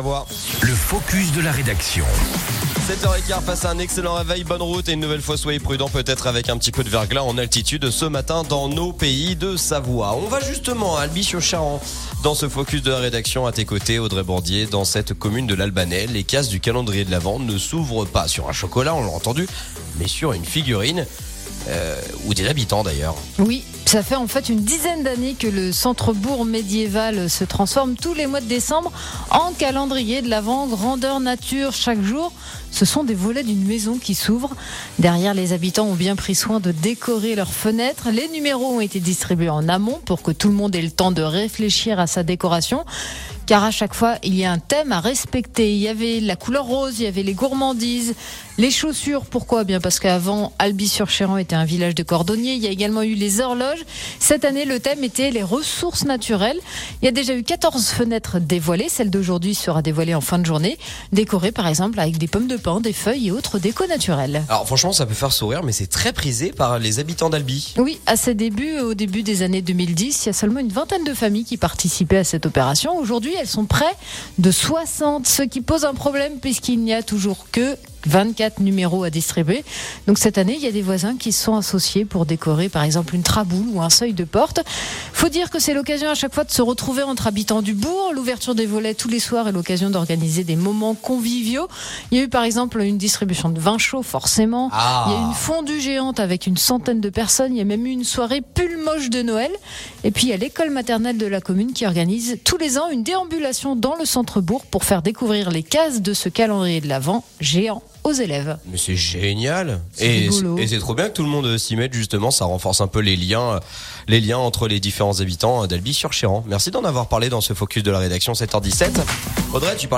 Le focus de la rédaction. 7h15 face à un excellent réveil, bonne route et une nouvelle fois soyez prudents peut-être avec un petit peu de verglas en altitude ce matin dans nos pays de Savoie. On va justement à Albi-sur-Charan dans ce focus de la rédaction à tes côtés Audrey Bordier dans cette commune de l'Albanais. Les cases du calendrier de l'Avent ne s'ouvrent pas sur un chocolat, on l'a entendu, mais sur une figurine. Euh, ou des habitants d'ailleurs. Oui, ça fait en fait une dizaine d'années que le centre-bourg médiéval se transforme tous les mois de décembre en calendrier de l'Avent, grandeur nature chaque jour. Ce sont des volets d'une maison qui s'ouvrent. Derrière, les habitants ont bien pris soin de décorer leurs fenêtres. Les numéros ont été distribués en amont pour que tout le monde ait le temps de réfléchir à sa décoration car à chaque fois, il y a un thème à respecter. Il y avait la couleur rose, il y avait les gourmandises, les chaussures. Pourquoi? Bien parce qu'avant, Albi-sur-Chéran était un village de cordonniers. Il y a également eu les horloges. Cette année, le thème était les ressources naturelles. Il y a déjà eu 14 fenêtres dévoilées. Celle d'aujourd'hui sera dévoilée en fin de journée, décorée par exemple avec des pommes de pin, des feuilles et autres décos naturels. Alors franchement, ça peut faire sourire, mais c'est très prisé par les habitants d'Albi. Oui, à ses débuts, au début des années 2010, il y a seulement une vingtaine de familles qui participaient à cette opération. Aujourd'hui, elles sont près de 60, ce qui pose un problème puisqu'il n'y a toujours que 24 numéros à distribuer. Donc cette année, il y a des voisins qui se sont associés pour décorer par exemple une traboule ou un seuil de porte. Faut dire que c'est l'occasion à chaque fois de se retrouver entre habitants du bourg. L'ouverture des volets tous les soirs est l'occasion d'organiser des moments conviviaux. Il y a eu par exemple une distribution de vin chaud forcément. Ah. Il y a eu une fondue géante avec une centaine de personnes. Il y a même eu une soirée pull moche de Noël. Et puis il y a l'école maternelle de la commune qui organise tous les ans une déambulation dans le centre-bourg pour faire découvrir les cases de ce calendrier de l'Avent géant aux élèves. Mais c'est génial et c'est- et c'est trop bien que tout le monde s'y mette justement, ça renforce un peu les liens, euh, les liens entre les différents habitants d'Albi sur Chéran. Merci d'en avoir parlé dans ce focus de la rédaction 7h17. Audrey, tu